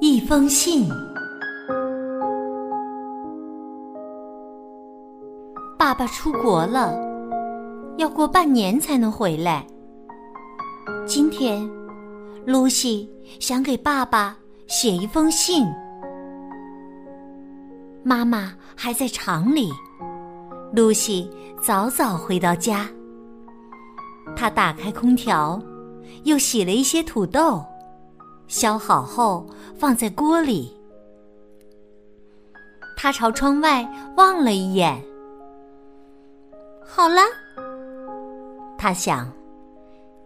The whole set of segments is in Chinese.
一封信。爸爸出国了，要过半年才能回来。今天，露西想给爸爸写一封信。妈妈还在厂里，露西早早回到家。她打开空调，又洗了一些土豆，削好后放在锅里。他朝窗外望了一眼，好了，他想，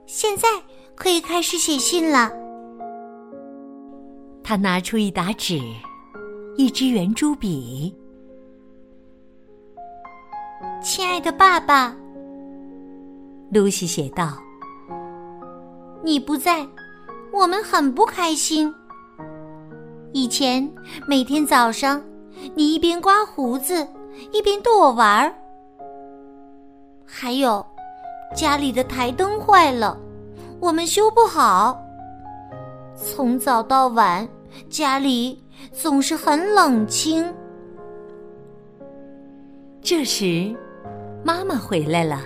现在可以开始写信了。他拿出一沓纸。一支圆珠笔，亲爱的爸爸，露西写道：“你不在，我们很不开心。以前每天早上，你一边刮胡子，一边逗我玩儿。还有，家里的台灯坏了，我们修不好。从早到晚，家里……”总是很冷清。这时，妈妈回来了。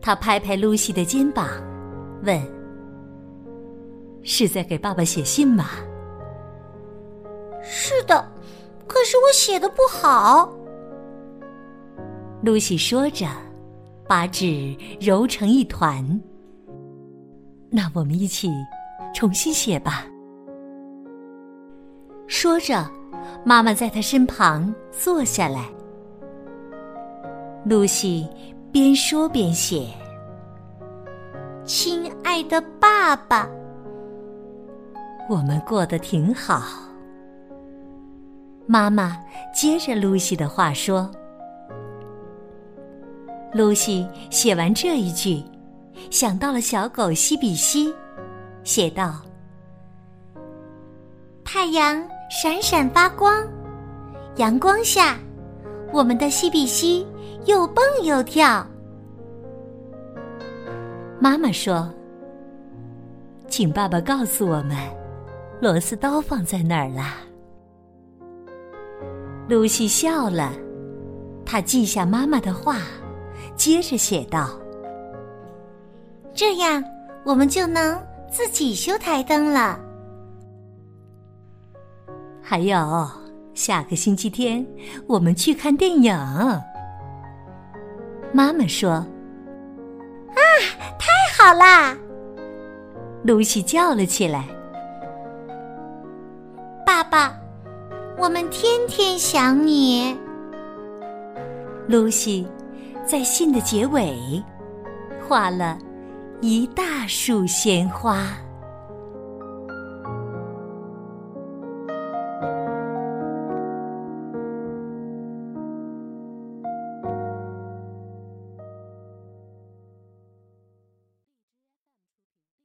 她拍拍露西的肩膀，问：“是在给爸爸写信吗？”“是的，可是我写的不好。”露西说着，把纸揉成一团。“那我们一起重新写吧。”说着，妈妈在他身旁坐下来。露西边说边写：“亲爱的爸爸，我们过得挺好。”妈妈接着露西的话说：“露西写完这一句，想到了小狗西比西，写道：太阳。”闪闪发光，阳光下，我们的西比西又蹦又跳。妈妈说：“请爸爸告诉我们，螺丝刀放在哪儿了。”露西笑了，她记下妈妈的话，接着写道：“这样，我们就能自己修台灯了。”还有，下个星期天我们去看电影。妈妈说：“，太好啦！”露西叫了起来：“爸爸，我们天天想你。”露西在信的结尾画了一大束鲜花。